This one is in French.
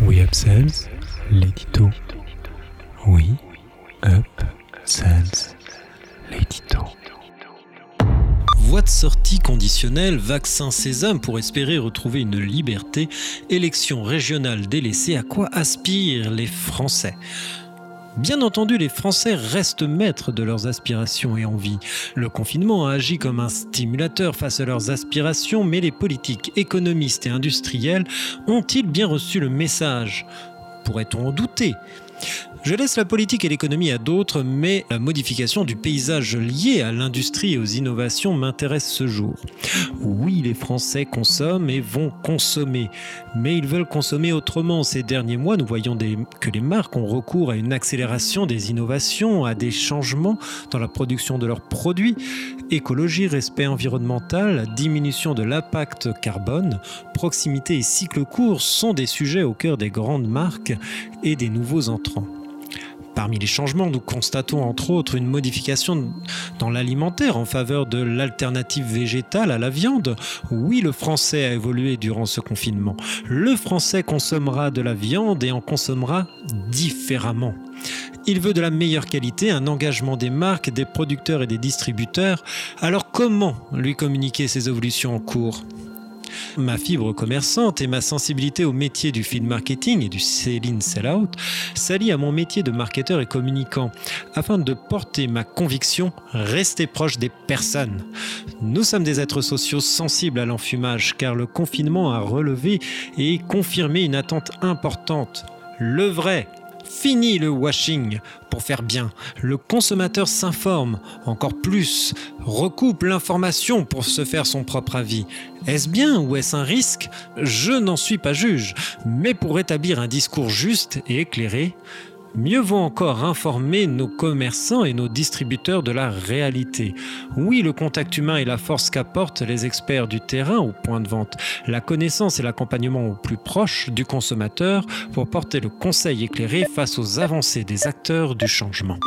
We Up Sales, l'édito. We Up Sales, l'édito. Voie de sortie conditionnelle, vaccin sésame pour espérer retrouver une liberté, élection régionale délaissée, à quoi aspirent les Français? Bien entendu, les Français restent maîtres de leurs aspirations et envies. Le confinement a agi comme un stimulateur face à leurs aspirations, mais les politiques, économistes et industriels ont-ils bien reçu le message? Pourrait-on en douter? Je laisse la politique et l'économie à d'autres, mais la modification du paysage lié à l'industrie et aux innovations m'intéresse ce jour. Oui, les Français consomment et vont consommer, mais ils veulent consommer autrement. Ces derniers mois, nous voyons que les marques ont recours à une accélération des innovations, à des changements dans la production de leurs produits. Écologie, respect environnemental, diminution de l'impact carbone, proximité et cycle court sont des sujets au cœur des grandes marques et des nouveaux Parmi les changements, nous constatons entre autres une modification dans l'alimentaire en faveur de l'alternative végétale à la viande. Oui, le français a évolué durant ce confinement. Le français consommera de la viande et en consommera différemment. Il veut de la meilleure qualité, un engagement des marques, des producteurs et des distributeurs. Alors comment lui communiquer ces évolutions en cours? Ma fibre commerçante et ma sensibilité au métier du feed marketing et du sell-in sell-out s'allient à mon métier de marketeur et communicant afin de porter ma conviction rester proche des personnes. Nous sommes des êtres sociaux sensibles à l'enfumage car le confinement a relevé et confirmé une attente importante. Le vrai, Fini le washing pour faire bien. Le consommateur s'informe encore plus, recoupe l'information pour se faire son propre avis. Est-ce bien ou est-ce un risque? Je n'en suis pas juge, mais pour établir un discours juste et éclairé, Mieux vaut encore informer nos commerçants et nos distributeurs de la réalité. Oui, le contact humain est la force qu'apportent les experts du terrain au point de vente, la connaissance et l'accompagnement au plus proche du consommateur pour porter le conseil éclairé face aux avancées des acteurs du changement.